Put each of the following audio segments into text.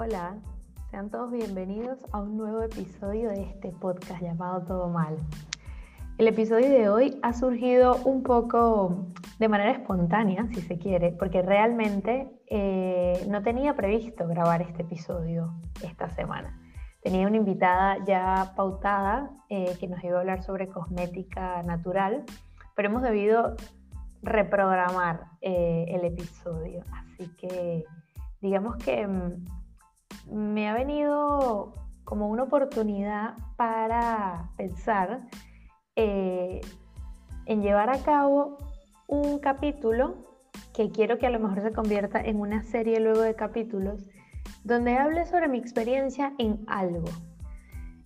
Hola, sean todos bienvenidos a un nuevo episodio de este podcast llamado Todo Mal. El episodio de hoy ha surgido un poco de manera espontánea, si se quiere, porque realmente eh, no tenía previsto grabar este episodio esta semana. Tenía una invitada ya pautada eh, que nos iba a hablar sobre cosmética natural, pero hemos debido reprogramar eh, el episodio. Así que digamos que mm, me ha venido como una oportunidad para pensar eh, en llevar a cabo un capítulo que quiero que a lo mejor se convierta en una serie luego de capítulos, donde hable sobre mi experiencia en algo.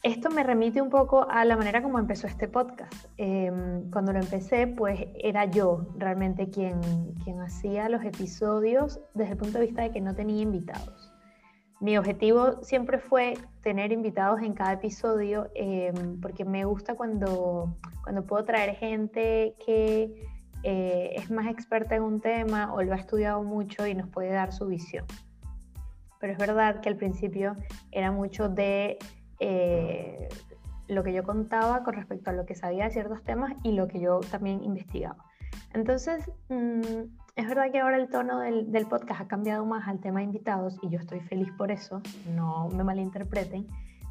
Esto me remite un poco a la manera como empezó este podcast. Em, cuando lo empecé, pues era yo realmente quien, quien hacía los episodios desde el punto de vista de que no tenía invitados. Mi objetivo siempre fue tener invitados en cada episodio em, porque me gusta cuando, cuando puedo traer gente que eh, es más experta en un tema o lo ha estudiado mucho y nos puede dar su visión. Pero es verdad que al principio era mucho de eh, lo que yo contaba con respecto a lo que sabía de ciertos temas y lo que yo también investigaba. Entonces, mm, es verdad que ahora el tono del, podcast ha cambiado más al tema de invitados y yo estoy feliz por eso, no me malinterpreten,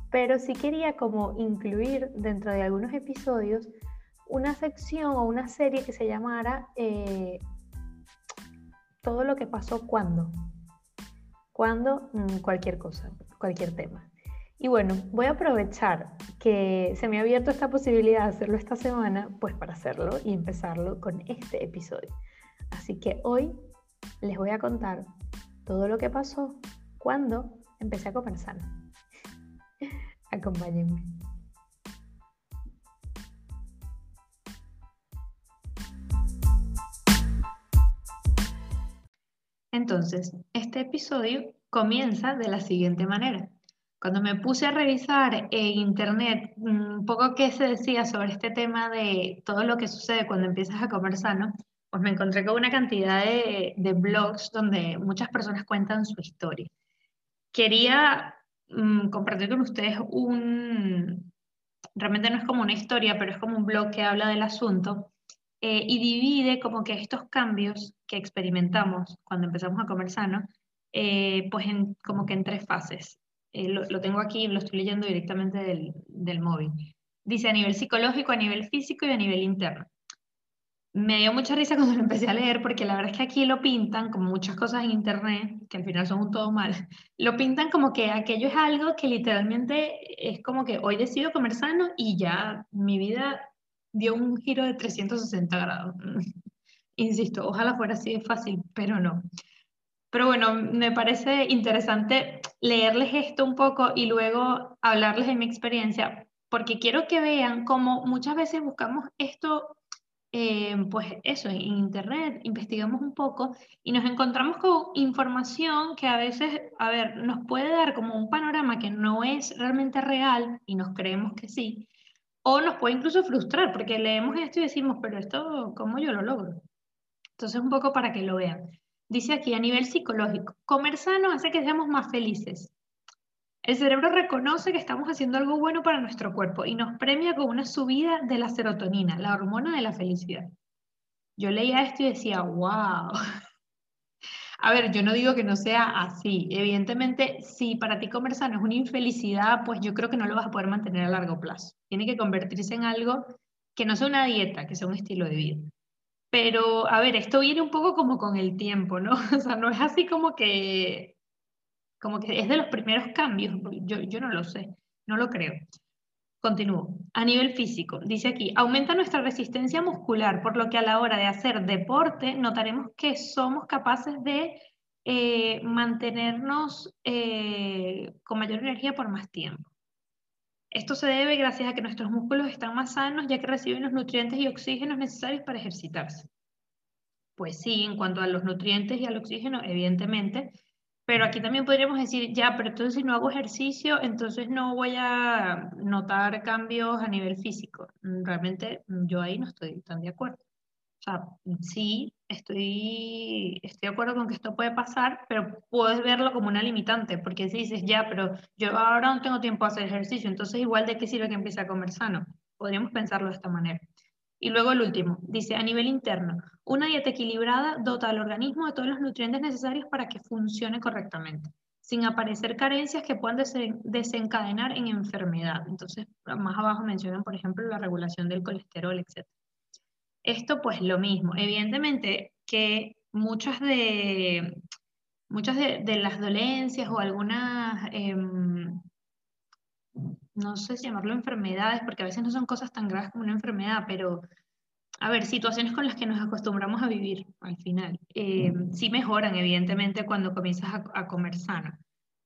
pero sí quería como incluir dentro de algunos episodios una sección o una serie que se llamara eh, Todo lo que pasó cuando. Cuando mm, cualquier cosa, cualquier tema. Y bueno, voy a aprovechar que se me ha abierto esta posibilidad de hacerlo esta semana, pues para hacerlo y empezarlo con este episodio. Así que hoy les voy a contar todo lo que pasó cuando empecé a comer sano. Acompáñenme. Entonces, este episodio comienza de la siguiente manera. Cuando me puse a revisar en internet un poco qué se decía sobre este tema de todo lo que sucede cuando empiezas a comer sano, pues me encontré con una cantidad de, blogs donde muchas personas cuentan su historia. Quería mm, compartir con ustedes un, realmente no es como una historia, pero es como un blog que habla del asunto eh, y divide como que estos cambios que experimentamos cuando empezamos a comer sano, eh, pues en, como que en tres fases. Eh, lo, tengo aquí, lo estoy leyendo directamente del, del móvil. Dice a nivel psicológico, a nivel físico y a nivel interno me dio mucha risa cuando lo empecé a leer, porque la verdad es que aquí lo pintan, como muchas cosas en Internet, que al final son un todo mal, lo pintan como que aquello es algo que literalmente es como que hoy decido comer sano y ya mi vida dio un giro de 360 grados. Insisto, ojalá fuera así de fácil, pero no. Pero bueno, me parece interesante leerles esto un poco y luego hablarles de mi experiencia, porque quiero que vean cómo muchas veces buscamos esto eh, pues eso, en Internet investigamos un poco y nos encontramos con información que a veces, a ver, nos puede dar como un panorama que no es realmente real y nos creemos que sí, o nos puede incluso frustrar porque leemos esto y decimos, pero esto, ¿cómo yo lo logro? Entonces, un poco para que lo vean. Dice aquí a nivel psicológico, comer sano hace que seamos más felices. El cerebro reconoce que estamos haciendo algo bueno para nuestro cuerpo y nos premia con una subida de la serotonina, la hormona de la felicidad. Yo leía esto y decía, wow. A ver, yo no digo que no sea así. Evidentemente, si para ti comer sano es una infelicidad, pues yo creo que no lo vas a poder mantener a largo plazo. Tiene que convertirse en algo que no sea una dieta, que sea un estilo de vida. Pero, a ver, esto viene un poco como con el tiempo, ¿no? O sea, no es así como que como que es de los primeros cambios, yo, no lo sé, no lo creo. Continúo. A nivel físico, dice aquí, aumenta nuestra resistencia muscular, por lo que a la hora de hacer deporte notaremos que somos capaces de eh, mantenernos eh, con mayor energía por más tiempo. Esto se debe gracias a que nuestros músculos están más sanos ya que reciben los nutrientes y oxígenos necesarios para ejercitarse. Pues sí, en cuanto a los nutrientes y al oxígeno, evidentemente, pero aquí también podríamos decir, ya, pero entonces si no hago ejercicio, entonces no voy a notar cambios a nivel físico. Mm, realmente mm, yo ahí no estoy tan de acuerdo. O sea, sí, estoy, estoy de acuerdo con que esto puede pasar, pero puedes verlo como una limitante, porque si dices, ya, pero yo ahora no tengo tiempo a hacer ejercicio, entonces igual de qué sirve que empiece a comer sano. Podríamos pensarlo de esta manera. Y luego el último, dice, a nivel interno, una dieta equilibrada dota al organismo de todos los nutrientes necesarios para que funcione correctamente, sin aparecer carencias que puedan desencadenar en enfermedad. Entonces, más abajo mencionan, por ejemplo, la regulación del colesterol, etc. Esto pues lo mismo. Evidentemente que muchas de, muchas de, las dolencias o algunas, em, no sé si llamarlo enfermedades, porque a veces no son cosas tan graves como una enfermedad, pero a ver, situaciones con las que nos acostumbramos a vivir al final, em, sí mejoran evidentemente cuando comienzas a comer sano.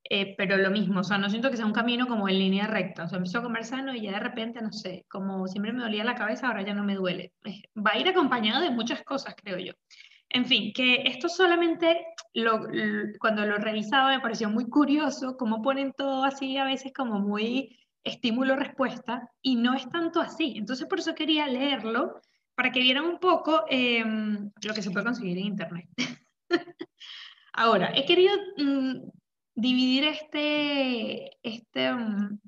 Eh, pero lo mismo, o sea, no siento que sea un camino como en línea recta, o sea, empiezo a comer sano y ya de repente, no sé, como siempre me dolía la cabeza, ahora ya no me duele. Va a ir acompañado de muchas cosas, creo yo. En fin, que esto solamente lo, cuando lo revisaba me pareció muy curioso cómo ponen todo así a veces como muy estímulo-respuesta y no es tanto así. Entonces por eso quería leerlo para que vieran un poco em, lo que se puede conseguir en Internet. Ahora, he querido mm, dividir este, este um,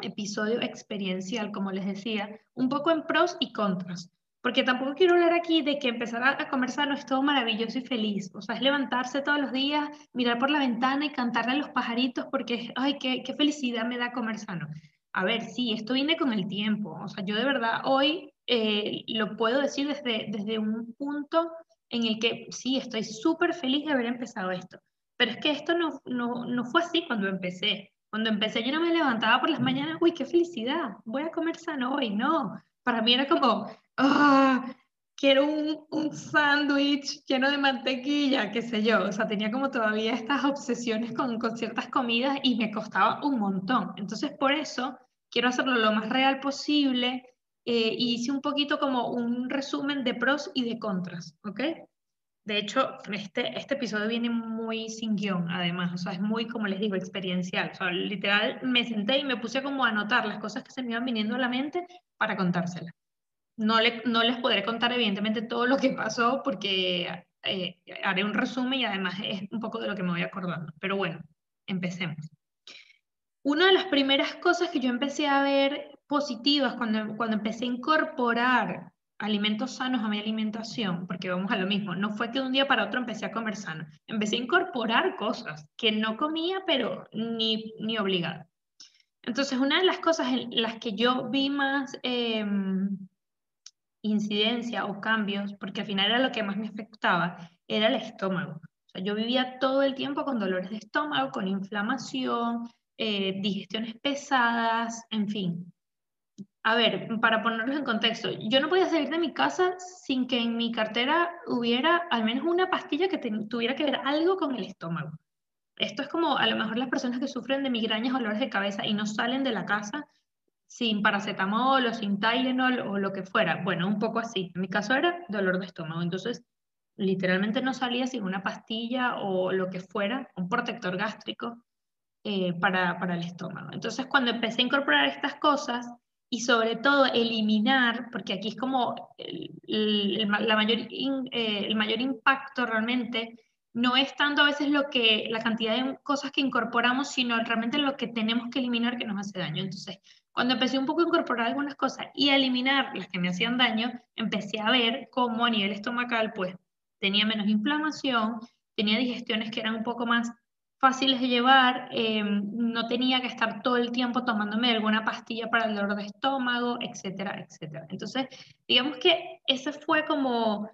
episodio experiencial, como les decía, un poco en pros y contras. Porque tampoco quiero hablar aquí de que empezar a comer sano es todo maravilloso y feliz. O sea, es levantarse todos los días, mirar por la ventana y cantarle a los pajaritos porque, ay, qué, qué felicidad me da comer sano. A ver, sí, esto viene con el tiempo. O sea, yo de verdad hoy eh, lo puedo decir desde, desde un punto en el que sí, estoy súper feliz de haber empezado esto. Pero es que esto no, no, no fue así cuando empecé. Cuando empecé yo no me levantaba por las mañanas, uy, qué felicidad, voy a comer sano hoy. No, para mí era como, ah, quiero un, un sándwich lleno de mantequilla, qué sé yo. O sea, tenía como todavía estas obsesiones con, con ciertas comidas y me costaba un montón. Entonces, por eso quiero hacerlo lo más real posible. Eh, y hice un poquito como un resumen de pros y de contras, ¿ok? De hecho, este, este episodio viene muy sin guion, además, o sea, es muy, como les digo, experiencial. O sea, literal, me senté y me puse como a anotar las cosas que se me iban viniendo a la mente para contárselas. No, le, no les podré contar, evidentemente, todo lo que pasó porque eh, haré un resumen y además es un poco de lo que me voy acordando. Pero bueno, empecemos. Una de las primeras cosas que yo empecé a ver positivas cuando, cuando empecé a incorporar alimentos sanos a mi alimentación, porque vamos a lo mismo, no fue que de un día para otro empecé a comer sano, empecé a incorporar cosas que no comía, pero ni, ni obligada. Entonces, una de las cosas en las que yo vi más em, incidencia o cambios, porque al final era lo que más me afectaba, era el estómago. O sea, yo vivía todo el tiempo con dolores de estómago, con inflamación, eh, digestiones pesadas, en fin. A ver, para ponerlos en contexto, yo no podía salir de mi casa sin que en mi cartera hubiera al menos una pastilla que tuviera que ver algo con el estómago. Esto es como a lo mejor las personas que sufren de migrañas o dolores de cabeza y no salen de la casa sin paracetamol o sin Tylenol o lo que fuera. Bueno, un poco así. En mi caso era dolor de estómago. Entonces, literalmente no salía sin una pastilla o lo que fuera, un protector gástrico eh, para, para el estómago. Entonces, cuando empecé a incorporar estas cosas, y sobre todo eliminar, porque aquí es como el, la mayor, eh, el mayor impacto realmente, no es tanto a veces lo que, la cantidad de cosas que incorporamos, sino realmente lo que tenemos que eliminar que nos hace daño. Entonces, cuando empecé un poco a incorporar algunas cosas y a eliminar las que me hacían daño, empecé a ver cómo a nivel estomacal, pues, tenía menos inflamación, tenía digestiones que eran un poco más fáciles de llevar, em, no tenía que estar todo el tiempo tomándome alguna pastilla para el dolor de estómago, etcétera, etcétera. Entonces, digamos que ese fue como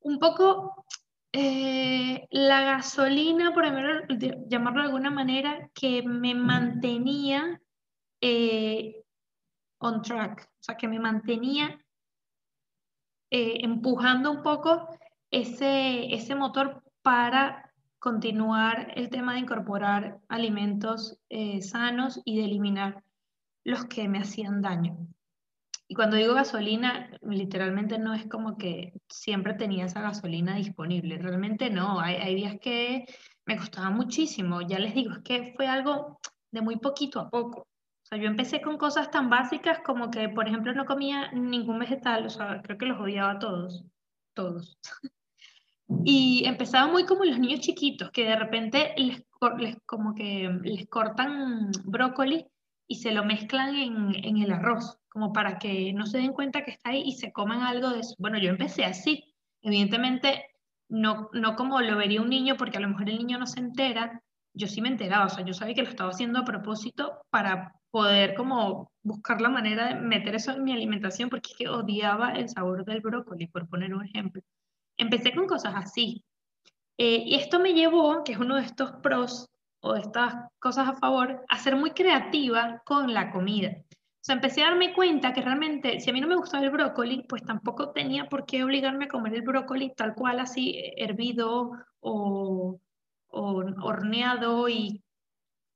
un poco eh, la gasolina, por llamarlo de alguna manera, que me mantenía eh, on track, o sea, que me mantenía eh, empujando un poco ese, ese motor para continuar el tema de incorporar alimentos eh, sanos y de eliminar los que me hacían daño. Y cuando digo gasolina, literalmente no es como que siempre tenía esa gasolina disponible, realmente no, hay, días que me costaba muchísimo, ya les digo, es que fue algo de muy poquito a poco. O sea, yo empecé con cosas tan básicas como que, por ejemplo, no comía ningún vegetal, o sea, creo que los odiaba a todos. todos. Y empezaba muy como los niños chiquitos, que de repente les, les como que les cortan brócoli y se lo mezclan en, en, el arroz, como para que no se den cuenta que está ahí y se coman algo de eso. Bueno, yo empecé así. Evidentemente, no, no como lo vería un niño, porque a lo mejor el niño no se entera. Yo sí me enteraba, o sea, yo sabía que lo estaba haciendo a propósito para poder como buscar la manera de meter eso en mi alimentación, porque es que odiaba el sabor del brócoli, por poner un ejemplo. Empecé con cosas así. Eh, y esto me llevó, que es uno de estos pros o de estas cosas a favor, a ser muy creativa con la comida. O sea, empecé a darme cuenta que realmente, si a mí no me gustaba el brócoli, pues tampoco tenía por qué obligarme a comer el brócoli tal cual, así hervido o, o horneado y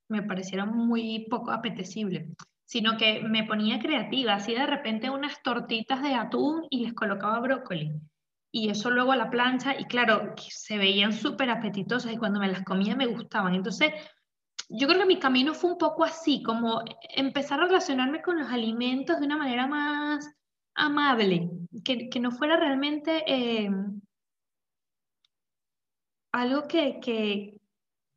me pareciera muy poco apetecible, sino que me ponía creativa, hacía de repente unas tortitas de atún y les colocaba brócoli. Y eso luego a la plancha, y claro, se veían súper apetitosas y cuando me las comía me gustaban. Entonces, yo creo que mi camino fue un poco así, como empezar a relacionarme con los alimentos de una manera más amable, que, que no fuera realmente eh, algo que, que,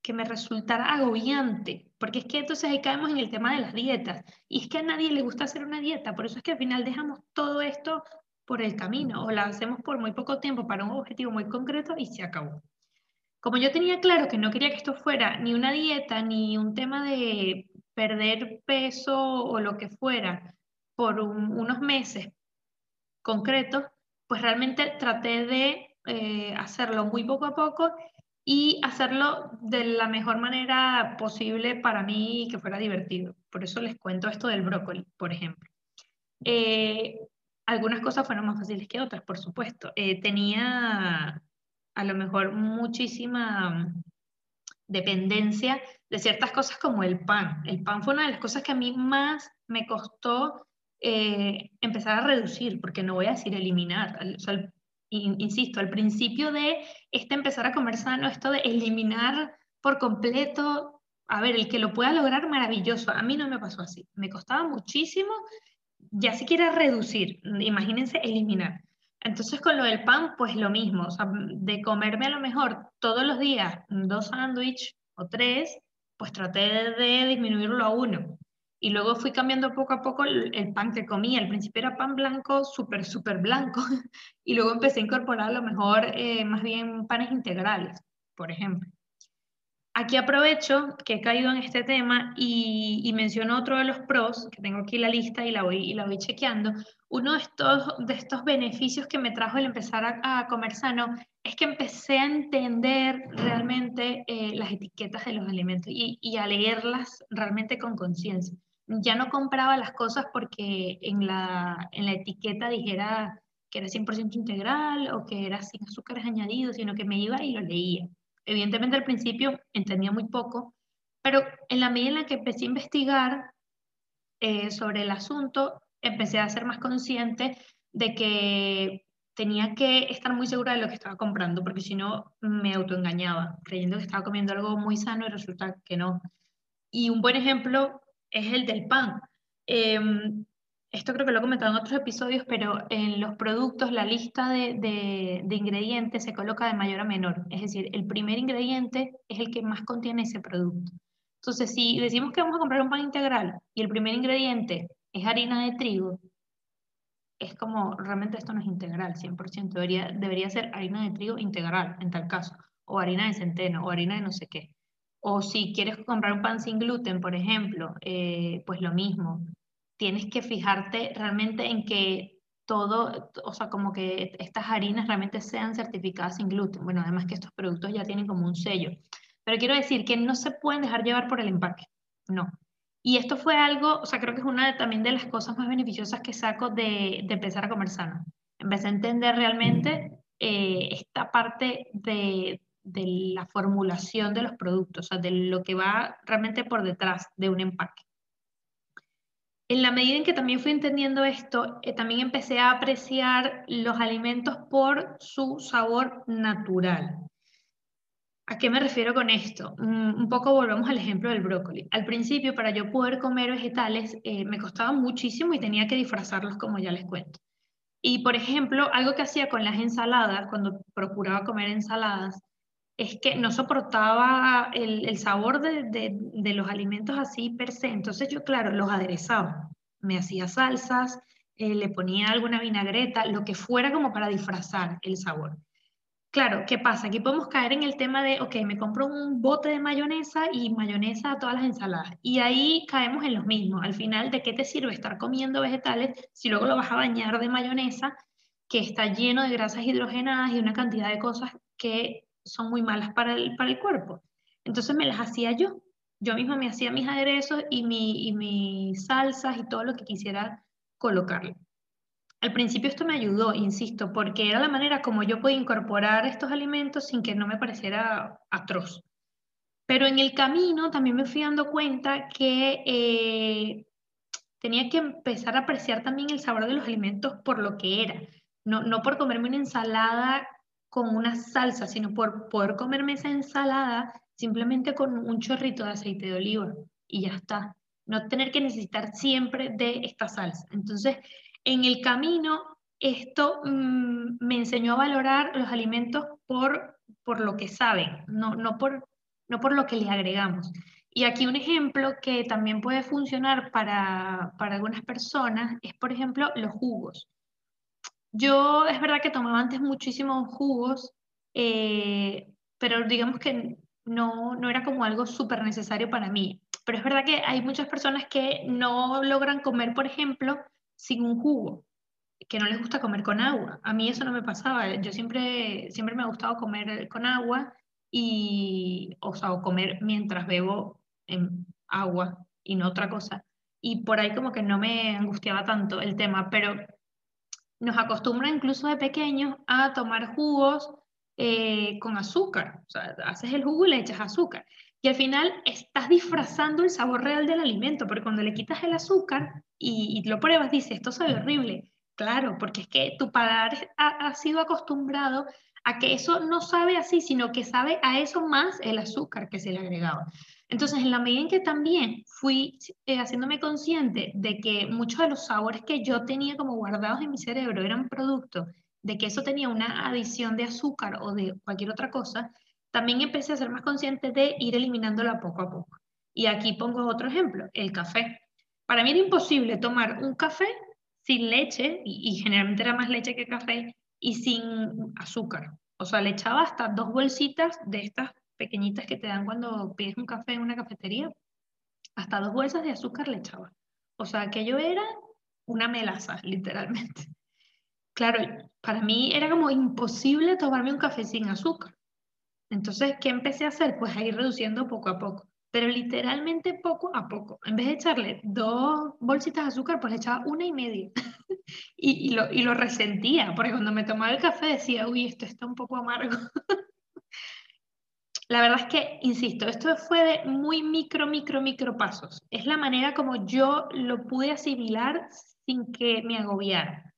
que me resultara agobiante, porque es que entonces ahí caemos en el tema de las dietas, y es que a nadie le gusta hacer una dieta, por eso es que al final dejamos todo esto por el camino, o la hacemos por muy poco tiempo para un objetivo muy concreto y se acabó. Como yo tenía claro que no quería que esto fuera ni una dieta, ni un tema de perder peso o lo que fuera por unos meses concretos, pues realmente traté de eh, hacerlo muy poco a poco y hacerlo de la mejor manera posible para mí y que fuera divertido. Por eso les cuento esto del brócoli, por ejemplo. Eh, algunas cosas fueron más fáciles que otras, por supuesto. Eh, tenía a lo mejor muchísima dependencia de ciertas cosas como el pan. El pan fue una de las cosas que a mí más me costó eh, empezar a reducir, porque no voy a decir eliminar. Insisto, al principio de este empezar a comer sano, esto de eliminar por completo, a ver, el que lo pueda lograr, maravilloso. A mí no me pasó así. Me costaba muchísimo, ya si quiera reducir, imagínense eliminar. Entonces con lo del pan, pues lo mismo, o sea, de comerme a lo mejor todos los días dos sándwiches o tres, pues traté de disminuirlo a uno. Y luego fui cambiando poco a poco el, pan que comía. Al principio era pan blanco, súper, súper blanco. Y luego empecé a incorporar a lo mejor eh, más bien panes integrales, por ejemplo. Aquí aprovecho que he caído en este tema y, menciono otro de los pros, que tengo aquí la lista y la voy, y la voy chequeando. Uno de estos, de estos beneficios que me trajo el empezar a, comer sano es que empecé a entender realmente eh, las etiquetas de los alimentos y, y a leerlas realmente con conciencia ya no compraba las cosas porque en la, en la etiqueta dijera que era 100% integral o que era sin azúcares añadidos, sino que me iba y lo leía. Evidentemente al principio entendía muy poco, pero en la medida en la que empecé a investigar eh, sobre el asunto, empecé a ser más consciente de que tenía que estar muy segura de lo que estaba comprando, porque si no me autoengañaba, creyendo que estaba comiendo algo muy sano y resulta que no. Y un buen ejemplo es el del pan. Em, esto creo que lo he comentado en otros episodios, pero en los productos la lista de, ingredientes se coloca de mayor a menor. Es decir, el primer ingrediente es el que más contiene ese producto. Entonces, si decimos que vamos a comprar un pan integral y el primer ingrediente es harina de trigo, es como, realmente esto no es integral, 100%, debería, debería ser harina de trigo integral en tal caso, o harina de centeno, o harina de no sé qué. O si quieres comprar un pan sin gluten, por ejemplo, eh, pues lo mismo. Tienes que fijarte realmente en que todo, o sea, como que estas harinas realmente sean certificadas sin gluten. Bueno, además que estos productos ya tienen como un sello. Pero quiero decir que no se pueden dejar llevar por el empaque. No. Y esto fue algo, o sea, creo que es una también de las cosas más beneficiosas que saco de, de empezar a comer sano. Empecé a entender realmente eh, esta parte de, de la formulación de los productos, o sea, de lo que va realmente por detrás de un empaque. En la medida en que también fui entendiendo esto, eh, también empecé a apreciar los alimentos por su sabor natural. ¿A qué me refiero con esto? Mm, un poco volvemos al ejemplo del brócoli. Al principio, para yo poder comer vegetales, eh, me costaba muchísimo y tenía que disfrazarlos como ya les cuento. Y por ejemplo, algo que hacía con las ensaladas, cuando procuraba comer ensaladas, es que no soportaba el, sabor de, los alimentos así per se. Entonces yo, claro, los aderezaba. Me hacía salsas, eh, le ponía alguna vinagreta, lo que fuera como para disfrazar el sabor. Claro, ¿qué pasa? Aquí podemos caer en el tema de, ok, me compro un bote de mayonesa y mayonesa a todas las ensaladas. Y ahí caemos en lo mismo. Al final, ¿de qué te sirve estar comiendo vegetales si luego lo vas a bañar de mayonesa que está lleno de grasas hidrogenadas y una cantidad de cosas que son muy malas para el, para el cuerpo? Entonces me las hacía yo. Yo misma me hacía mis aderezos y, mi, y mis salsas y todo lo que quisiera colocarle. Al principio esto me ayudó, insisto, porque era la manera como yo podía incorporar estos alimentos sin que no me pareciera atroz. Pero en el camino también me fui dando cuenta que eh, tenía que empezar a apreciar también el sabor de los alimentos por lo que era. No, no por comerme una ensalada con una salsa, sino por poder comerme esa ensalada simplemente con un chorrito de aceite de oliva y ya está. No tener que necesitar siempre de esta salsa. Entonces, en el camino, esto mm, me enseñó a valorar los alimentos por, por lo que saben, no, no, por, no por lo que les agregamos. Y aquí un ejemplo que también puede funcionar para, para algunas personas es, por ejemplo, los jugos. Yo es verdad que tomaba antes muchísimos jugos, eh, pero digamos que no, no era como algo súper necesario para mí. Pero es verdad que hay muchas personas que no logran comer, por ejemplo, sin un jugo, que no les gusta comer con agua. A mí eso no me pasaba. Yo siempre, siempre me ha gustado comer con agua y, o sea, comer mientras bebo en agua y no otra cosa. Y por ahí como que no me angustiaba tanto el tema, pero nos acostumbran incluso de pequeños a tomar jugos eh, con azúcar. O sea, haces el jugo y le echas azúcar. Y al final estás disfrazando el sabor real del alimento, porque cuando le quitas el azúcar y, lo pruebas, dices, esto sabe horrible. Claro, porque es que tu paladar ha, sido acostumbrado a que eso no sabe así, sino que sabe a eso más el azúcar que se le agregaba. Entonces, en la medida en que también fui eh, haciéndome consciente de que muchos de los sabores que yo tenía como guardados en mi cerebro eran producto de que eso tenía una adición de azúcar o de cualquier otra cosa, también empecé a ser más consciente de ir eliminándola poco a poco. Y aquí pongo otro ejemplo, el café. Para mí era imposible tomar un café sin leche, y, generalmente era más leche que café, y sin azúcar. O sea, le echaba hasta dos bolsitas de estas pequeñitas que te dan cuando pides un café en una cafetería. Hasta dos bolsas de azúcar le echaba. O sea, que yo era una melaza, literalmente. Claro, para mí era como imposible tomarme un café sin azúcar. Entonces, ¿qué empecé a hacer? Pues a ir reduciendo poco a poco, pero literalmente poco a poco. En vez de echarle dos bolsitas de azúcar, pues le echaba una y media. y, lo, y lo resentía, porque cuando me tomaba el café decía, uy, esto está un poco amargo. La verdad es que, insisto, esto fue de muy micro, micro, micro pasos. Es la manera como yo lo pude asimilar sin que me agobiara.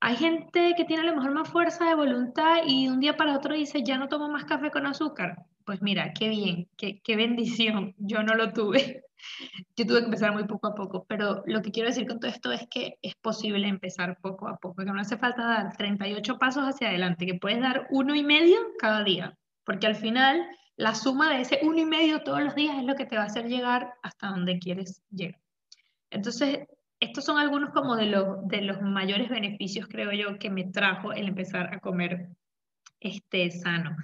Hay gente que tiene a lo mejor más fuerza de voluntad y de un día para otro dice, ya no tomo más café con azúcar. Pues mira, qué bien, qué, bendición. Yo no lo tuve. Yo tuve que empezar muy poco a poco, pero lo que quiero decir con todo esto es que es posible empezar poco a poco, que no hace falta dar 38 pasos hacia adelante, que puedes dar uno y medio cada día, porque al final la suma de ese uno y medio todos los días es lo que te va a hacer llegar hasta donde quieres llegar. Entonces, estos son algunos como de los, de los mayores beneficios, creo yo, que me trajo el empezar a comer este, sano.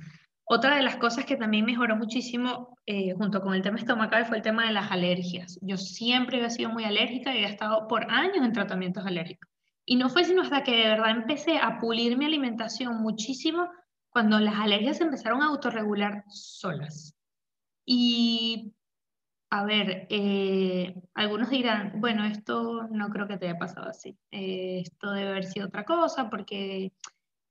Otra de las cosas que también mejoró muchísimo eh, junto con el tema estomacal fue el tema de las alergias. Yo siempre había sido muy alérgica y he estado por años en tratamientos alérgicos. Y no fue sino hasta que de verdad empecé a pulir mi alimentación muchísimo cuando las alergias empezaron a autorregular solas. Y a ver, eh, algunos dirán, bueno, esto no creo que te haya pasado así. Eh, esto debe haber sido otra cosa porque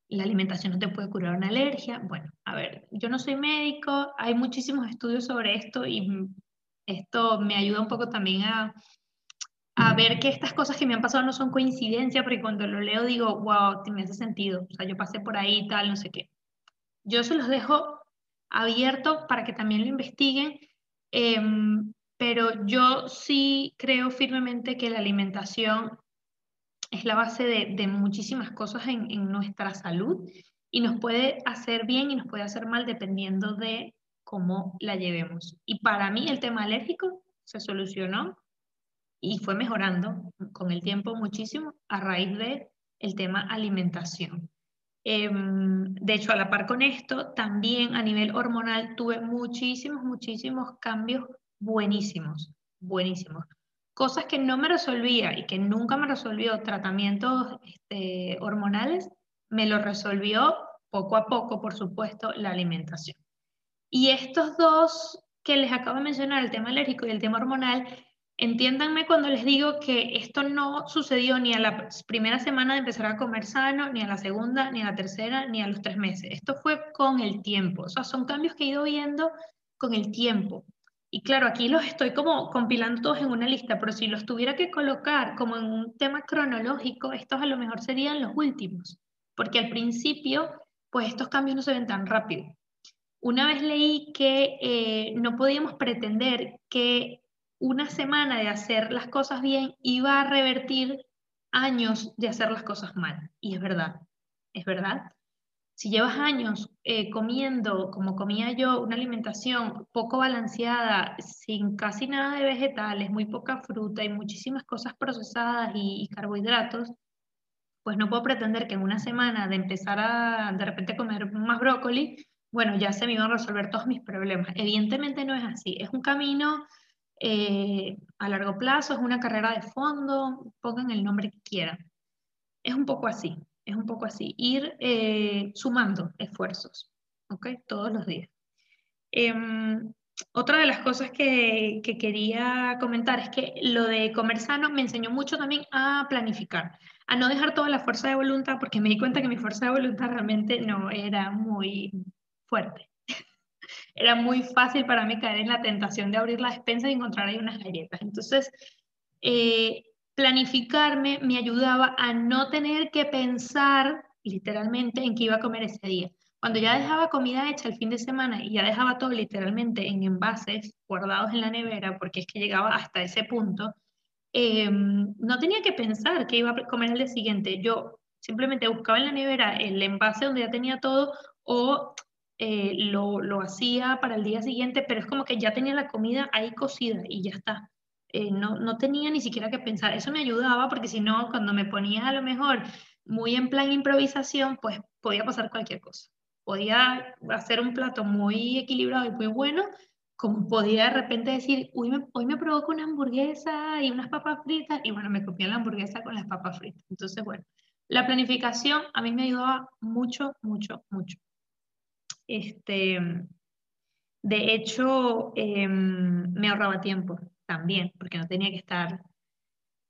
la alimentación no te puede curar una alergia. Bueno, a ver, yo no soy médico, hay muchísimos estudios sobre esto y esto me ayuda un poco también a, a ver que estas cosas que me han pasado no son coincidencia, porque cuando lo leo digo, wow, me hace sentido. O sea, yo pasé por ahí y tal, no sé qué. Yo se los dejo abierto para que también lo investiguen Em, pero yo sí creo firmemente que la alimentación es la base de, muchísimas cosas en, nuestra salud y nos puede hacer bien y nos puede hacer mal dependiendo de cómo la llevemos. Y para mí el tema alérgico se solucionó y fue mejorando con el tiempo muchísimo a raíz de el tema alimentación. Em, de hecho, a la par con esto, también a nivel hormonal tuve muchísimos, muchísimos cambios buenísimos, buenísimos. Cosas que no me resolvía y que nunca me resolvió tratamientos este, hormonales, me lo resolvió poco a poco, por supuesto, la alimentación. Y estos dos que les acabo de mencionar, el tema alérgico y el tema hormonal, Entiéndanme cuando les digo que esto no sucedió ni a la primera semana de empezar a comer sano, ni a la segunda, ni a la tercera, ni a los tres meses. Esto fue con el tiempo. O sea, son cambios que he ido viendo con el tiempo. Y claro, aquí los estoy como compilando todos en una lista, pero si los tuviera que colocar como en un tema cronológico, estos a lo mejor serían los últimos, porque al principio, pues estos cambios no se ven tan rápido. Una vez leí que eh, no podíamos pretender que una semana de hacer las cosas bien iba a revertir años de hacer las cosas mal. Y es verdad, es verdad. Si llevas años eh, comiendo como comía yo, una alimentación poco balanceada, sin casi nada de vegetales, muy poca fruta y muchísimas cosas procesadas y, carbohidratos, pues no puedo pretender que en una semana de empezar a de repente comer más brócoli, bueno, ya se me iban a resolver todos mis problemas. Evidentemente no es así, es un camino eh, a largo plazo, es una carrera de fondo, pongan el nombre que quieran. Es un poco así, es un poco así, ir eh, sumando esfuerzos, ¿ok? Todos los días. Em, otra de las cosas que, que, quería comentar es que lo de comer sano me enseñó mucho también a planificar, a no dejar toda la fuerza de voluntad, porque me di cuenta que mi fuerza de voluntad realmente no era muy fuerte era muy fácil para mí caer en la tentación de abrir la despensa y encontrar ahí unas galletas. Entonces, eh, planificarme me ayudaba a no tener que pensar literalmente en qué iba a comer ese día. Cuando ya dejaba comida hecha el fin de semana y ya dejaba todo literalmente en envases guardados en la nevera, porque es que llegaba hasta ese punto, em, no tenía que pensar qué iba a comer el día siguiente. Yo simplemente buscaba en la nevera el envase donde ya tenía todo o eh, lo, lo, hacía para el día siguiente, pero es como que ya tenía la comida ahí cocida y ya está. Eh, no, no tenía ni siquiera que pensar. Eso me ayudaba porque si no, cuando me ponía a lo mejor muy en plan improvisación, pues podía pasar cualquier cosa. Podía hacer un plato muy equilibrado y muy bueno, como podía de repente decir, hoy me, hoy me provoco una hamburguesa y unas papas fritas, y bueno, me copié la hamburguesa con las papas fritas. Entonces, bueno, la planificación a mí me ayudaba mucho, mucho, mucho. Este, de hecho, em, me ahorraba tiempo también, porque no tenía que estar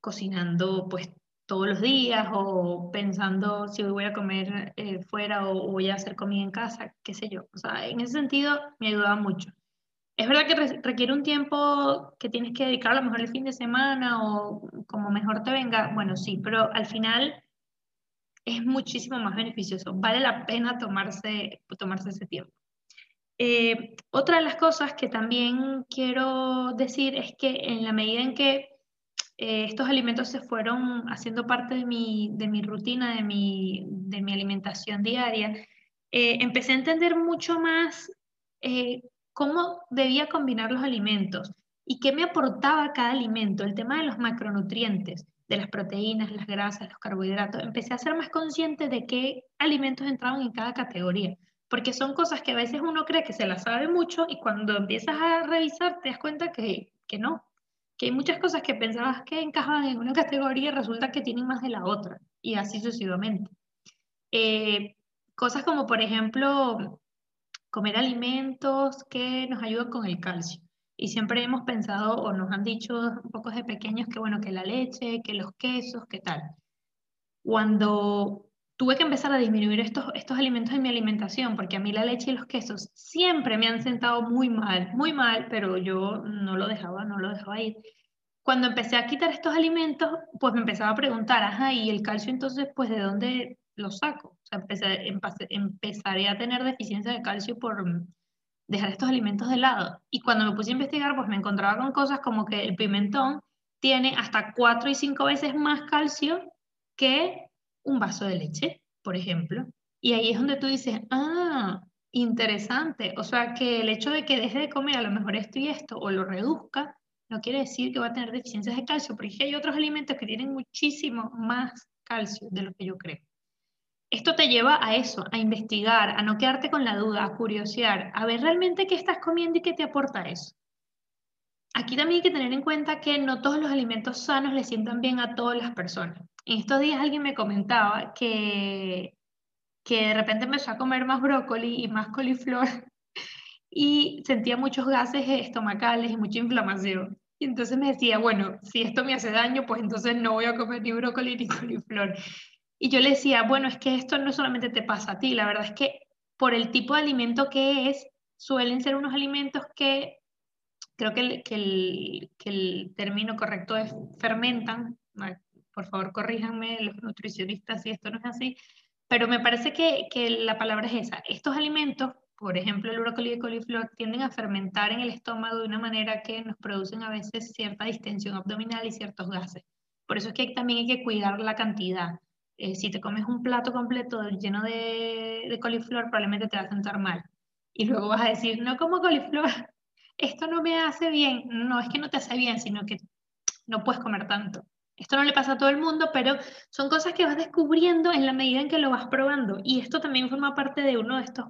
cocinando pues todos los días o pensando si voy a comer eh, fuera o, voy a hacer comida en casa, qué sé yo. O sea, en ese sentido me ayudaba mucho. Es verdad que requiere un tiempo que tienes que dedicar a lo mejor el fin de semana o como mejor te venga, bueno, sí, pero al final es muchísimo más beneficioso. Vale la pena tomarse, tomarse ese tiempo. Eh, otra de las cosas que también quiero decir es que en la medida en que eh, estos alimentos se fueron haciendo parte de mi, de mi rutina, de mi, de mi alimentación diaria, eh, empecé a entender mucho más cómo debía combinar los alimentos y qué me aportaba cada alimento, el tema de los macronutrientes de las proteínas, las grasas, los carbohidratos, empecé a ser más consciente de qué alimentos entraban en cada categoría, porque son cosas que a veces uno cree que se las sabe mucho y cuando empiezas a revisar te das cuenta que, que no, que hay muchas cosas que pensabas que encajaban en una categoría y resulta que tienen más de la otra, y así sucesivamente. Eh, cosas como, por ejemplo, comer alimentos que nos ayudan con el calcio. Y siempre hemos pensado o nos han dicho un poco de pequeños que bueno, que la leche, que los quesos, qué tal. Cuando tuve que empezar a disminuir estos, estos alimentos en mi alimentación, porque a mí la leche y los quesos siempre me han sentado muy mal, muy mal, pero yo no lo dejaba, no lo dejaba ir. Cuando empecé a quitar estos alimentos, pues me empezaba a preguntar, ajá, ¿y el calcio entonces, pues de dónde lo saco? O sea, empecé, empecé, empezaré a tener deficiencia de calcio por, dejar estos alimentos de lado. Y cuando me puse a investigar, pues me encontraba con cosas como que el pimentón tiene hasta cuatro y cinco veces más calcio que un vaso de leche, por ejemplo. Y ahí es donde tú dices, ah, interesante. O sea, que el hecho de que deje de comer a lo mejor esto y esto o lo reduzca, no quiere decir que va a tener deficiencias de calcio, porque hay otros alimentos que tienen muchísimo más calcio de lo que yo creo. Esto te lleva a eso, a investigar, a no quedarte con la duda, a curiosear, a ver realmente qué estás comiendo y qué te aporta eso. Aquí también hay que tener en cuenta que no todos los alimentos sanos le sientan bien a todas las personas. En estos días alguien me comentaba que, que de repente empezó a comer más brócoli y más coliflor y sentía muchos gases estomacales y mucha inflamación. Y entonces me decía, bueno, si esto me hace daño, pues entonces no voy a comer ni brócoli ni coliflor. Y yo le decía, bueno, es que esto no solamente te pasa a ti, la verdad es que por el tipo de alimento que es, suelen ser unos alimentos que creo que el, que el, término correcto es fermentan. Por favor, corríjanme los nutricionistas si esto no es así. Pero me parece que, que la palabra es esa. Estos alimentos por ejemplo, el brócoli y el coliflor tienden a fermentar en el estómago de una manera que nos producen a veces cierta distensión abdominal y ciertos gases. Por eso es que también hay que cuidar la cantidad. Eh, si te comes un plato completo lleno de, de, coliflor, probablemente te va a sentar mal. Y luego vas a decir, no como coliflor, esto no me hace bien. No es que no te hace bien, sino que no puedes comer tanto. Esto no le pasa a todo el mundo, pero son cosas que vas descubriendo en la medida en que lo vas probando. Y esto también forma parte de uno de estos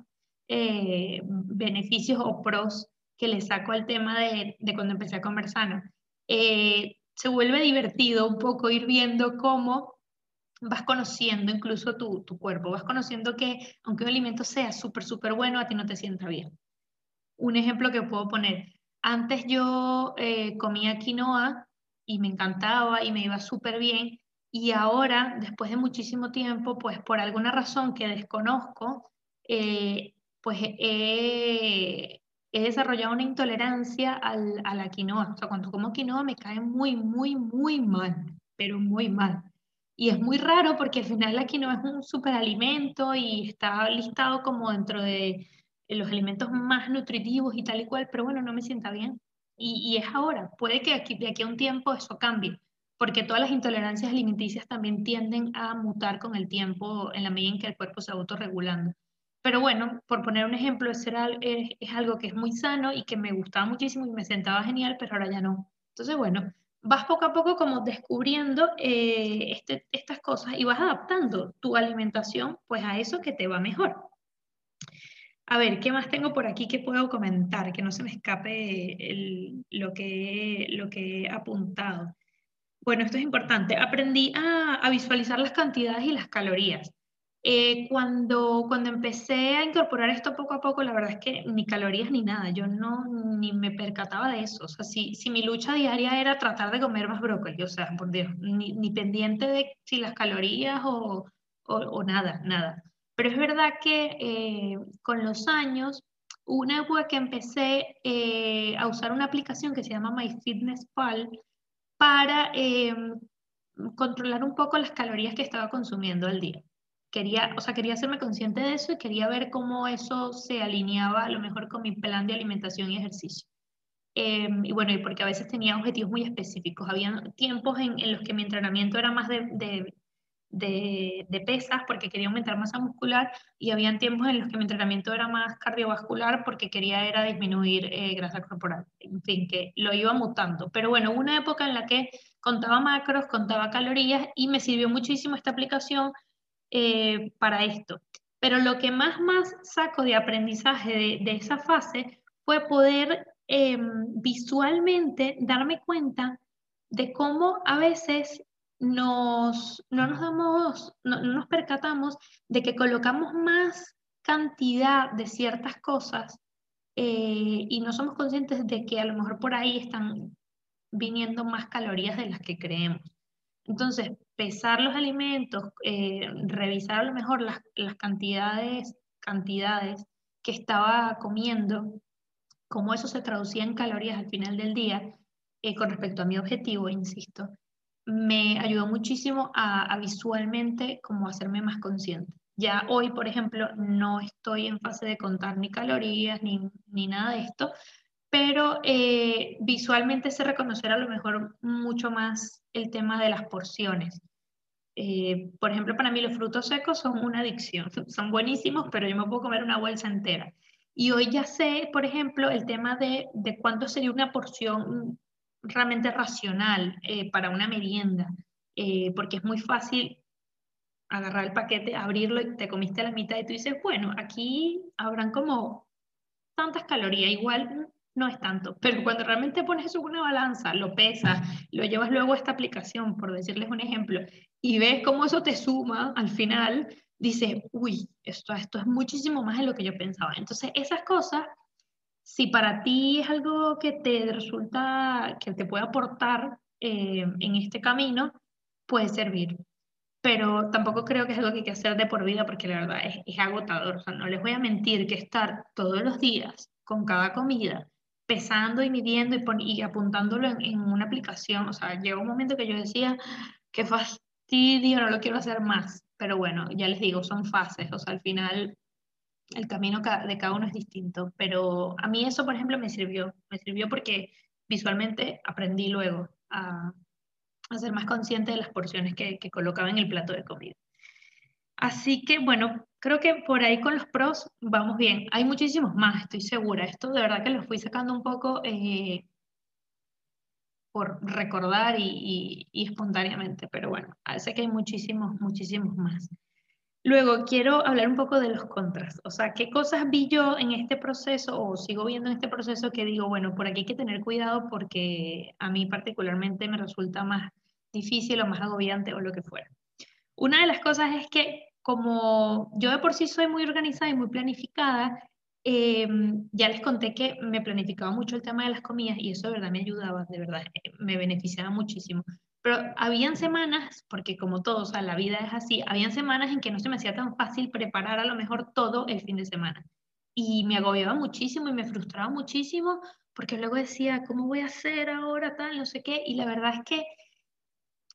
eh, beneficios o pros que le saco al tema de, de cuando empecé a conversar. Eh, se vuelve divertido un poco ir viendo cómo vas conociendo incluso tu, tu cuerpo, vas conociendo que aunque un alimento sea súper, súper bueno, a ti no te sienta bien. Un ejemplo que puedo poner, antes yo eh, comía quinoa y me encantaba y me iba súper bien, y ahora, después de muchísimo tiempo, pues por alguna razón que desconozco, eh, pues he, desarrollado una intolerancia al, a la quinoa. O sea, cuando como quinoa me cae muy, muy, muy mal, pero muy mal. Y es muy raro porque al final la quinoa es un superalimento y está listado como dentro de los alimentos más nutritivos y tal y cual, pero bueno, no me sienta bien. Y, y es ahora, puede que aquí, de aquí a un tiempo eso cambie, porque todas las intolerancias alimenticias también tienden a mutar con el tiempo en la medida en que el cuerpo se autorregulando. Pero bueno, por poner un ejemplo, es, es, algo que es muy sano y que me gustaba muchísimo y me sentaba genial, pero ahora ya no. Entonces, bueno, vas poco a poco como descubriendo eh, este, estas cosas y vas adaptando tu alimentación pues a eso que te va mejor. A ver, ¿qué más tengo por aquí que puedo comentar? Que no se me escape lo, que, lo que he apuntado. Bueno, esto es importante. Aprendí a, a visualizar las cantidades y las calorías. Eh, cuando, cuando empecé a incorporar esto poco a poco, la verdad es que ni calorías ni nada, yo no ni me percataba de eso. O sea, si, si mi lucha diaria era tratar de comer más brócoli, o sea, por Dios, ni, ni pendiente de si las calorías o, o, o nada, nada. Pero es verdad que eh, con los años, una época que empecé eh, a usar una aplicación que se llama MyFitnessPal para controlar un poco las calorías que estaba consumiendo al día quería, o sea, quería hacerme consciente de eso y quería ver cómo eso se alineaba a lo mejor con mi plan de alimentación y ejercicio. Em, y bueno, y porque a veces tenía objetivos muy específicos. Había tiempos en, en los que mi entrenamiento era más de, de, de, pesas porque quería aumentar masa muscular y habían tiempos en los que mi entrenamiento era más cardiovascular porque quería era disminuir eh, grasa corporal. En fin, que lo iba mutando. Pero bueno, una época en la que contaba macros, contaba calorías y me sirvió muchísimo esta aplicación eh, para esto. Pero lo que más, saco de aprendizaje de, esa fase fue poder em, visualmente darme cuenta de cómo a veces nos, no nos damos, no, nos percatamos de que colocamos más cantidad de ciertas cosas eh, y no somos conscientes de que a lo mejor por ahí están viniendo más calorías de las que creemos. Entonces, pesar los alimentos, eh, revisar a lo mejor las, cantidades, cantidades que estaba comiendo, cómo eso se traducía en calorías al final del día, eh, con respecto a mi objetivo, insisto, me ayudó muchísimo a, visualmente como hacerme más consciente. Ya hoy, por ejemplo, no estoy en fase de contar ni calorías ni, ni nada de esto, pero eh, visualmente se reconocer a lo mejor mucho más el tema de las porciones. Eh, por ejemplo, para mí los frutos secos son una adicción, son buenísimos, pero yo me puedo comer una bolsa entera. Y hoy ya sé, por ejemplo, el tema de, de cuánto sería una porción realmente racional eh, para una merienda, eh, porque es muy fácil agarrar el paquete, abrirlo y te comiste la mitad y tú dices, bueno, aquí habrán como tantas calorías, igual no es tanto, pero cuando realmente pones eso en una balanza, lo pesas, lo llevas luego a esta aplicación, por decirles un ejemplo, y ves cómo eso te suma al final, dices, uy, esto, esto es muchísimo más de lo que yo pensaba. Entonces, esas cosas, si para ti es algo que te resulta, que te puede aportar eh, en este camino, puede servir. Pero tampoco creo que es algo que hay que hacer de por vida porque la verdad es, es agotador. O sea, no les voy a mentir que estar todos los días con cada comida pesando y midiendo y, apuntándolo en, una aplicación. O sea, llegó un momento que yo decía, qué fastidio, no lo quiero hacer más. Pero bueno, ya les digo, son fases. O sea, al final el camino de cada uno es distinto. Pero a mí eso, por ejemplo, me sirvió. Me sirvió porque visualmente aprendí luego a, a ser más consciente de las porciones que colocaba en el plato de comida. Así que bueno, creo que por ahí con los pros vamos bien. Hay muchísimos más, estoy segura. Esto de verdad que lo fui sacando un poco eh, por recordar y, y, espontáneamente, pero bueno, sé que hay muchísimos, muchísimos más. Luego quiero hablar un poco de los contras, o sea, qué cosas vi yo en este proceso o sigo viendo en este proceso que digo, bueno, por aquí hay que tener cuidado porque a mí particularmente me resulta más difícil o más agobiante o lo que fuera. Una de las cosas es que como yo de por sí soy muy organizada y muy planificada, eh, ya les conté que me planificaba mucho el tema de las comidas y eso de verdad me ayudaba, de verdad, eh, me beneficiaba muchísimo. Pero habían semanas, porque como todos, o sea, la vida es así, habían semanas en que no se me hacía tan fácil preparar a lo mejor todo el fin de semana. Y me agobiaba muchísimo y me frustraba muchísimo porque luego decía, ¿cómo voy a hacer ahora tal? No sé qué. Y la verdad es que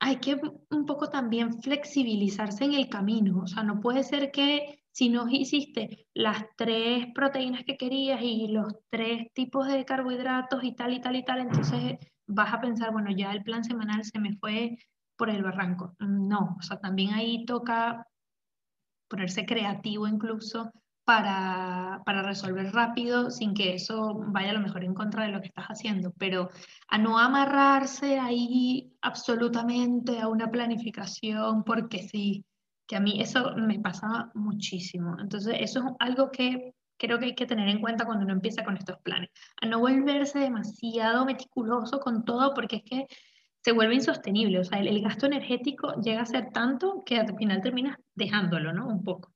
hay que un poco también flexibilizarse en el camino. O sea, no puede ser que si no hiciste las tres proteínas que querías y los tres tipos de carbohidratos y tal y tal y tal, entonces vas a pensar, bueno, ya el plan semanal se me fue por el barranco. No, o sea, también ahí toca ponerse creativo incluso para, para, resolver rápido sin que eso vaya a lo mejor en contra de lo que estás haciendo, pero a no amarrarse ahí absolutamente a una planificación porque sí, que a mí eso me pasa muchísimo. Entonces, eso es algo que creo que hay que tener en cuenta cuando uno empieza con estos planes, a no volverse demasiado meticuloso con todo porque es que se vuelve insostenible, o sea, el, el gasto energético llega a ser tanto que al final terminas dejándolo, ¿no? Un poco.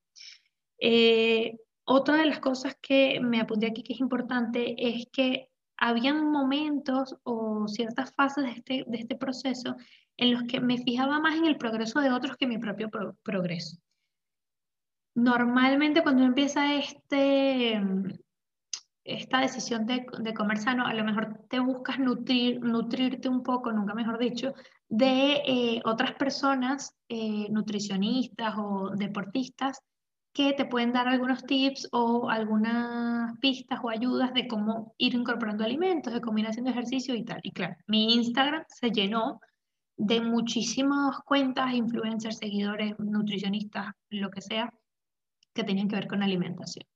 Eh, otra de las cosas que me apunté aquí que es importante es que habían momentos o ciertas fases de este, de este proceso en los que me fijaba más en el progreso de otros que mi propio progreso. Normalmente cuando empieza este, esta decisión de, de, comer sano, a lo mejor te buscas nutrir, nutrirte un poco, nunca mejor dicho, de eh, otras personas, eh, nutricionistas o deportistas, que te pueden dar algunos tips o algunas pistas o ayudas de cómo ir incorporando alimentos, de cómo ir haciendo ejercicio y tal. Y claro, mi Instagram se llenó de muchísimas cuentas, influencers, seguidores, nutricionistas, lo que sea, que tenían que ver con alimentación.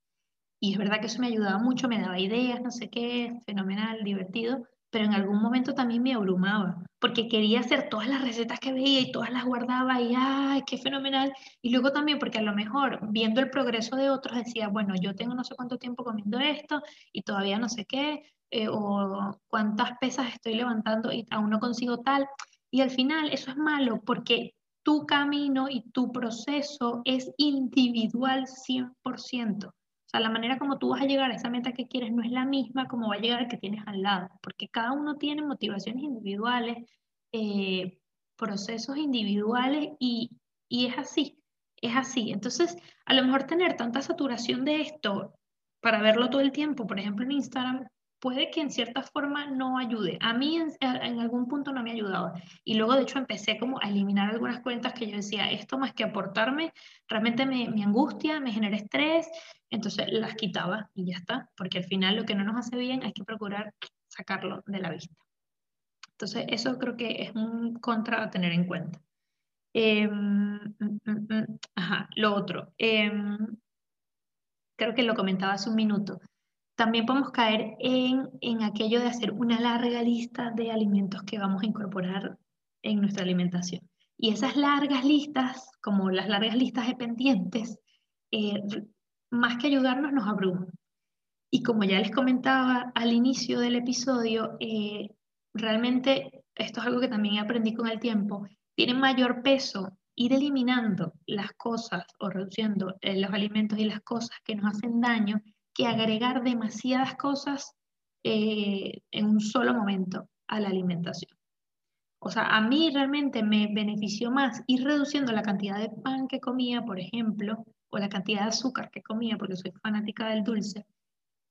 Y es verdad que eso me ayudaba mucho, me daba ideas, no sé qué, fenomenal, divertido, pero en algún momento también me abrumaba, porque quería hacer todas las recetas que veía y todas las guardaba y ¡ay, qué fenomenal! Y luego también porque a lo mejor viendo el progreso de otros decía, bueno, yo tengo no sé cuánto tiempo comiendo esto y todavía no sé qué, eh, o cuántas pesas estoy levantando y aún no consigo tal. Y al final eso es malo porque tu camino y tu proceso es individual 100% la manera como tú vas a llegar a esa meta que quieres no es la misma como va a llegar el que tienes al lado, porque cada uno tiene motivaciones individuales, eh, procesos individuales y, y es así, es así. Entonces, a lo mejor tener tanta saturación de esto para verlo todo el tiempo, por ejemplo en Instagram, puede que en cierta forma no ayude. A mí en, en, algún punto no me ha ayudado. Y luego, de hecho, empecé como a eliminar algunas cuentas que yo decía, esto más que aportarme, realmente me, me angustia, me genera estrés. Entonces las quitaba y ya está, porque al final lo que no nos hace bien hay que procurar sacarlo de la vista. Entonces, eso creo que es un contra a tener en cuenta. Mm, ajá, lo otro. Em, creo que lo comentaba hace un minuto. También podemos caer en, en aquello de hacer una larga lista de alimentos que vamos a incorporar en nuestra alimentación. Y esas largas listas, como las largas listas de pendientes, eh, más que ayudarnos, nos abruman. Y como ya les comentaba al inicio del episodio, eh, realmente esto es algo que también aprendí con el tiempo, tiene mayor peso ir eliminando las cosas o reduciendo eh, los alimentos y las cosas que nos hacen daño que agregar demasiadas cosas en un solo momento a la alimentación. O sea, a mí realmente me benefició más ir reduciendo la cantidad de pan que comía, por ejemplo, o la cantidad de azúcar que comía, porque soy fanática del dulce,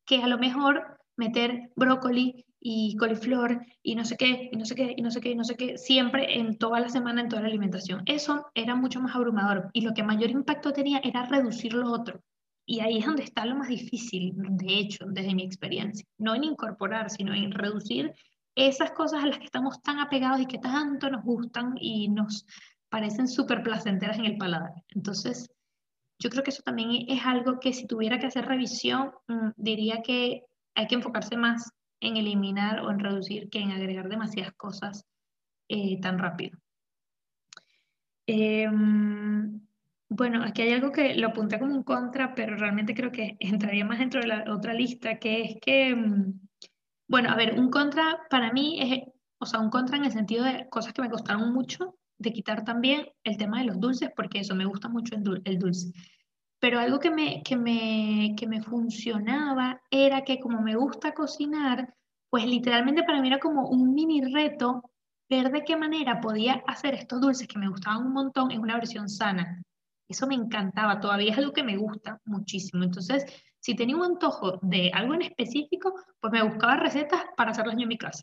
que a lo mejor meter brócoli y coliflor y no sé qué, y no sé qué, y no sé qué, y no sé qué, siempre en toda la semana, en toda la alimentación. Eso era mucho más abrumador y lo que mayor impacto tenía era reducir lo otro. Y ahí es donde está lo más difícil, de hecho, desde mi experiencia. No en incorporar, sino en reducir esas cosas a las que estamos tan apegados y que tanto nos gustan y nos parecen súper placenteras en el paladar. Entonces, yo creo que eso también es algo que si tuviera que hacer revisión, mm, diría que hay que enfocarse más en eliminar o en reducir que en agregar demasiadas cosas eh, tan rápido. Em, bueno, aquí hay algo que lo apunté como un contra, pero realmente creo que entraría más dentro de la otra lista, que es que mm, bueno, a ver, un contra para mí es, o sea, un contra en el sentido de cosas que me costaron mucho, de quitar también el tema de los dulces, porque eso me gusta mucho el, dulce. Pero algo que me, que, me, que me funcionaba era que como me gusta cocinar, pues literalmente para mí era como un mini reto ver de qué manera podía hacer estos dulces que me gustaban un montón en una versión sana. Eso me encantaba, todavía es algo que me gusta muchísimo. Entonces, si tenía un antojo de algo en específico, pues me buscaba recetas para hacerlas yo en mi casa.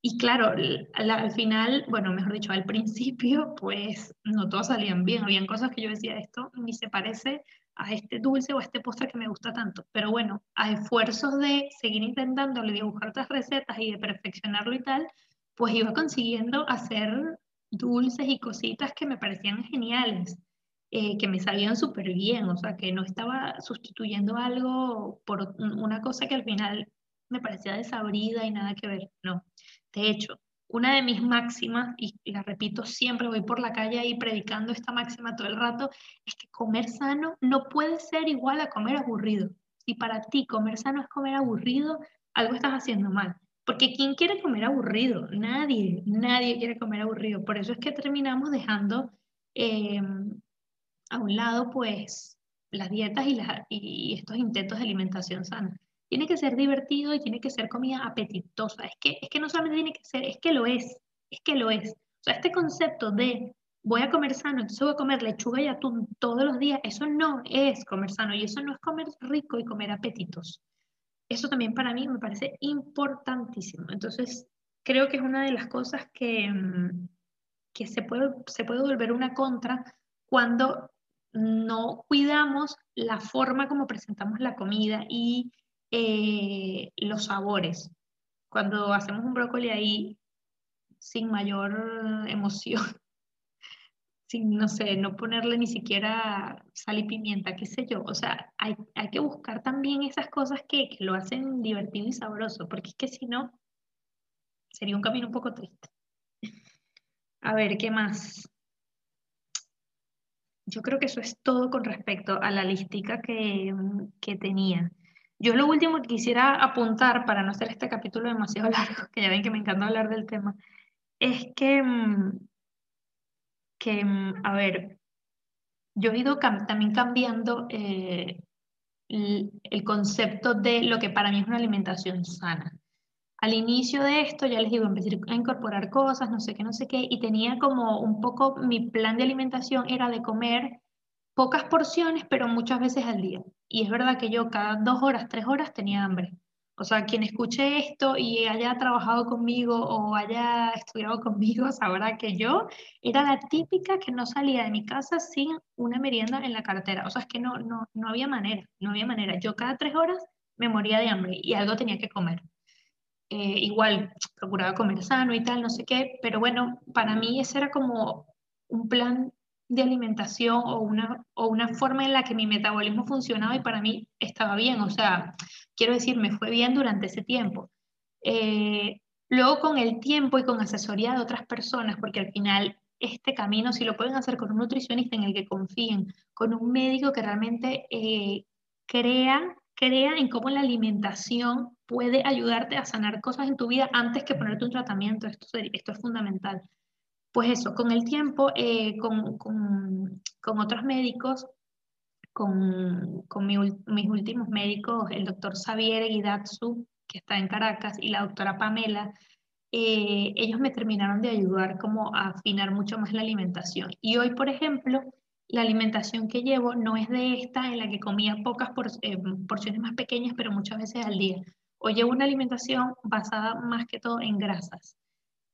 Y claro, al, final, bueno, mejor dicho, al principio, pues no todas salían bien. Habían cosas que yo decía, esto ni se parece a este dulce o a este postre que me gusta tanto. Pero bueno, a esfuerzos de seguir intentándole, de buscar otras recetas y de perfeccionarlo y tal, pues iba consiguiendo hacer dulces y cositas que me parecían geniales. Eh, que me sabían súper bien, o sea, que no estaba sustituyendo algo por una cosa que al final me parecía desabrida y nada que ver, no. De hecho, una de mis máximas, y la repito siempre, voy por la calle ahí predicando esta máxima todo el rato, es que comer sano no puede ser igual a comer aburrido. Si para ti comer sano es comer aburrido, algo estás haciendo mal. Porque ¿quién quiere comer aburrido? Nadie, nadie quiere comer aburrido. Por eso es que terminamos dejando eh, a un lado, pues, las dietas y, y estos intentos de alimentación sana. Tiene que ser divertido y tiene que ser comida apetitosa. Es que, es que no solamente tiene que ser, es que lo es, es que lo es. O sea, este concepto de voy a comer sano, entonces voy a comer lechuga y atún todos los días, eso no es comer sano y eso no es comer rico y comer apetitos. Eso también para mí me parece importantísimo. Entonces, creo que es una de las cosas que, mm, que se, puede, se puede volver una contra cuando no cuidamos la forma como presentamos la comida y eh, los sabores. Cuando hacemos un brócoli ahí sin mayor emoción, sin, no sé, no ponerle ni siquiera sal y pimienta, qué sé yo. O sea, hay, que buscar también esas cosas que, que, lo hacen divertido y sabroso, porque es que si no, sería un camino un poco triste. A ver, ¿qué más? Yo creo que eso es todo con respecto a la listica que, que tenía. Yo lo último que quisiera apuntar, para no hacer este capítulo demasiado largo, que ya ven que me encanta hablar del tema, es que, mm, que mm, a ver, yo he ido también cambiando eh, el concepto de lo que para mí es una alimentación sana al inicio de esto, ya les digo, empecé a incorporar cosas, no sé qué, no sé qué, y tenía como un poco, mi plan de alimentación era de comer pocas porciones, pero muchas veces al día. Y es verdad que yo cada dos horas, tres horas tenía hambre. O sea, quien escuche esto y haya trabajado conmigo o haya estudiado conmigo sabrá que yo era la típica que no salía de mi casa sin una merienda en la cartera. O sea, es que no, no, no había manera, no había manera. Yo cada tres horas me moría de hambre y algo tenía que comer. Eh, igual procuraba comer sano y tal, no sé qué, pero bueno, para mí ese era como un plan de alimentación o una, o una forma en la que mi metabolismo funcionaba y para mí estaba bien. O sea, quiero decir, me fue bien durante ese tiempo. Eh, luego con el tiempo y con asesoría de otras personas, porque al final este camino, si lo pueden hacer con un nutricionista en el que confíen, con un médico que realmente eh, crea, crea en cómo la alimentación puede ayudarte a sanar cosas en tu vida antes que ponerte un tratamiento. Esto, esto es fundamental. Pues eso, con el tiempo, eh, con, con, con, otros médicos, con, con mis últimos médicos, el doctor Xavier Guidatsu, que está en Caracas, y la doctora Pamela, eh, ellos me terminaron de ayudar como a afinar mucho más la alimentación. Y hoy, por ejemplo, la alimentación que llevo no es de esta en la que comía pocas eh, porciones más pequeñas, pero muchas veces al día. Hoy llevo una alimentación basada más que todo en grasas.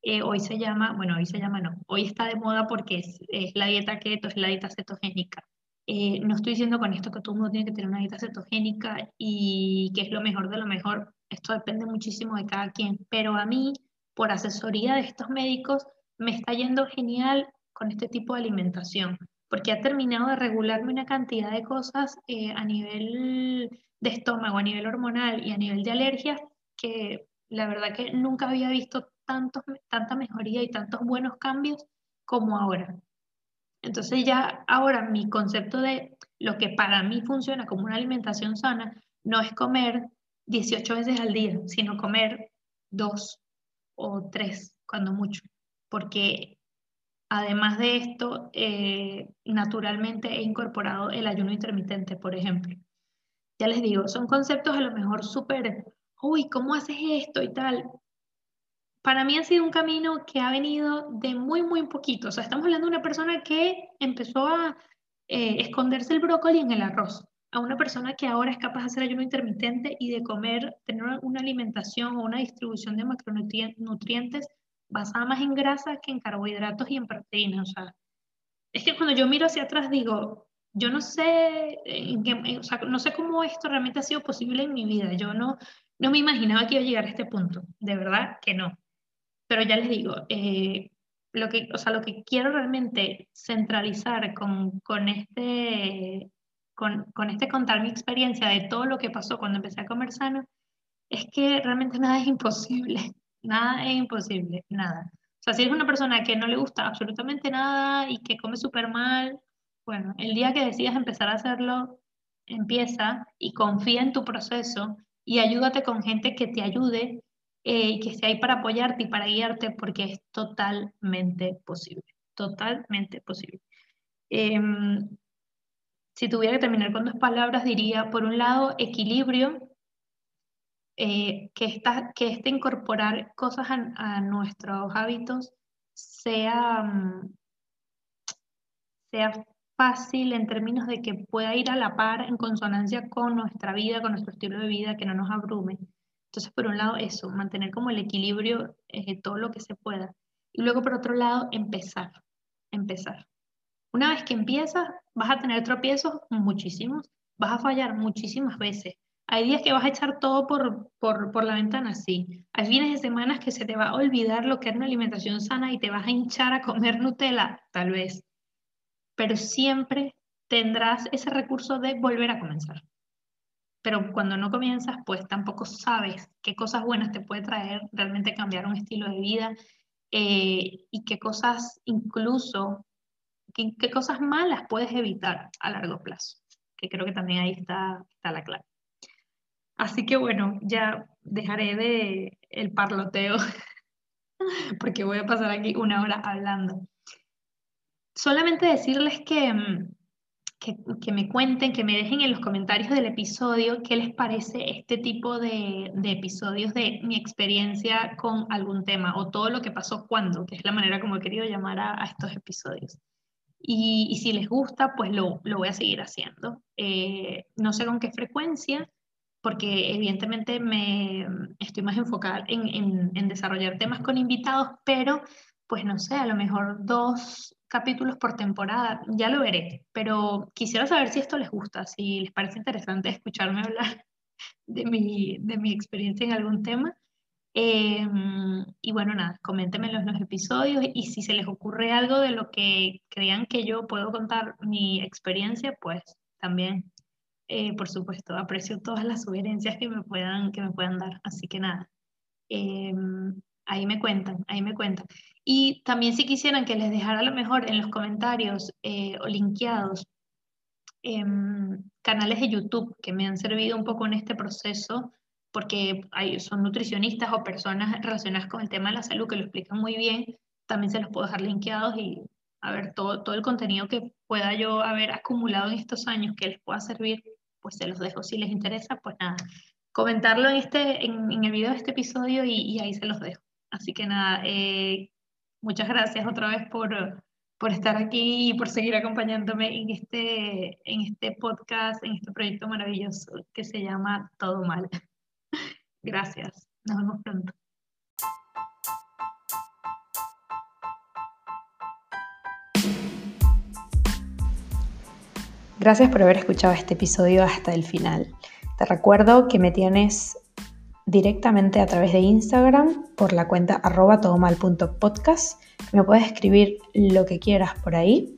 Eh, hoy se llama, bueno, hoy se llama no, hoy está de moda porque es, la dieta keto, es la dieta cetogénica. no estoy diciendo con esto que todo el mundo tiene que tener una dieta cetogénica y que es lo mejor de lo mejor. Esto depende muchísimo de cada quien, pero a mí por asesoría de estos médicos, me está yendo genial con este tipo de alimentación, porque ha terminado de regularme una cantidad de cosas eh, a nivel de estómago, a nivel hormonal y a nivel de alergias, que la verdad que nunca había visto tantos, tanta mejoría y tantos buenos cambios como ahora. Entonces ya ahora mi concepto de lo que para mí funciona como una alimentación sana no es comer 18 veces al día, sino comer dos, o tres, cuando mucho, porque además de esto, eh, naturalmente he incorporado el ayuno intermitente, por ejemplo. Ya les digo, son conceptos a lo mejor súper, uy, ¿cómo haces esto y tal? Para mí ha sido un camino que ha venido de muy, muy poquito. O sea, estamos hablando de una persona que empezó a eh, esconderse el brócoli en el arroz a una persona que ahora es capaz de hacer ayuno intermitente y de comer, tener una alimentación o una distribución de macronutrientes basada más en grasa que en carbohidratos y en proteínas. O sea, es que cuando yo miro hacia atrás digo, yo no sé, o sea, no sé cómo esto realmente ha sido posible en mi vida. Yo no, no me imaginaba que iba a llegar a este punto. De verdad que no. Pero ya les digo, eh, lo que, o sea, lo que quiero realmente centralizar con, con este con, con este contar mi experiencia de todo lo que pasó cuando empecé a comer sano, es que realmente nada es imposible, nada es imposible, nada. O sea, si eres una persona que no le gusta absolutamente nada y que come súper mal, bueno, el día que decidas empezar a hacerlo, empieza y confía en tu proceso y ayúdate con gente que te ayude eh, y que esté ahí para apoyarte y para guiarte porque es totalmente posible, totalmente posible. Em, si tuviera que terminar con dos palabras, diría, por un lado, equilibrio, eh, que, esta, que este incorporar cosas a, nuestros hábitos sea, mm, sea fácil en términos de que pueda ir a la par en consonancia con nuestra vida, con nuestro estilo de vida, que no nos abrume. Entonces, por un lado, eso, mantener como el equilibrio eh, todo lo que se pueda. Y luego, por otro lado, empezar, empezar. Una vez que empiezas, vas a tener tropiezos muchísimos, vas a fallar muchísimas veces. Hay días que vas a echar todo por, por, por, la ventana, sí. Hay fines de semanas que se te va a olvidar lo que es una alimentación sana y te vas a hinchar a comer Nutella, tal vez. Pero siempre tendrás ese recurso de volver a comenzar. Pero cuando no comienzas, pues tampoco sabes qué cosas buenas te puede traer realmente cambiar un estilo de vida eh, y qué cosas incluso qué, cosas malas puedes evitar a largo plazo, que creo que también ahí está, está la clave. Así que bueno, ya dejaré de el parloteo porque voy a pasar aquí una hora hablando. Solamente decirles que, mm, que, que, me cuenten, que me dejen en los comentarios del episodio qué les parece este tipo de, episodios de mi experiencia con algún tema o todo lo que pasó cuando, que es la manera como he querido llamar a, estos episodios. Y, si les gusta, pues lo, lo voy a seguir haciendo. Eh, no sé con qué frecuencia, porque evidentemente me estoy más enfocada en, en, en, desarrollar temas con invitados, pero pues no sé, a lo mejor dos capítulos por temporada, ya lo veré, pero quisiera saber si esto les gusta, si les parece interesante escucharme hablar de mi, de mi experiencia en algún tema. Em, y bueno, nada, coméntenmelo en los episodios y si se les ocurre algo de lo que crean que yo puedo contar mi experiencia, pues también, eh, por supuesto, aprecio todas las sugerencias que me puedan, que me puedan dar. Así que nada, em, ahí me cuentan, ahí me cuentan. Y también si quisieran que les dejara a lo mejor en los comentarios eh, o linkeados em, canales de YouTube que me han servido un poco en este proceso porque hay, son nutricionistas o personas relacionadas con el tema de la salud que lo explican muy bien, también se los puedo dejar linkeados y a ver todo, todo el contenido que pueda yo haber acumulado en estos años que les pueda servir, pues se los dejo. Si les interesa, pues nada, comentarlo en, este, en, en el video de este episodio y, y, ahí se los dejo. Así que nada, eh, muchas gracias otra vez por, por estar aquí y por seguir acompañándome en este, en este podcast, en este proyecto maravilloso que se llama Todo Mal. Gracias. Nos vemos pronto. Gracias por haber escuchado este episodio hasta el final. Te recuerdo que me tienes directamente a través de Instagram por la cuenta arroba todomal.podcast. Me puedes escribir lo que quieras por ahí.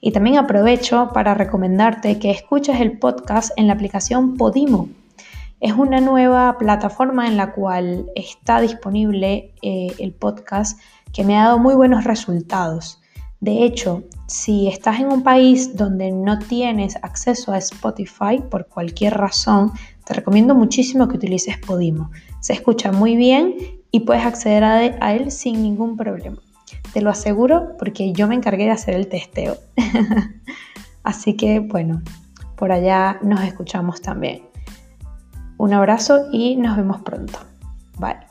Y también aprovecho para recomendarte que escuches el podcast en la aplicación Podimo. Es una nueva plataforma en la cual está disponible eh, el podcast que me ha dado muy buenos resultados. De hecho, si estás en un país donde no tienes acceso a Spotify por cualquier razón, te recomiendo muchísimo que utilices Podimo. Se escucha muy bien y puedes acceder a, él sin ningún problema. Te lo aseguro porque yo me encargué de hacer el testeo. Así que bueno, por allá nos escuchamos también. Un abrazo y nos vemos pronto. Bye.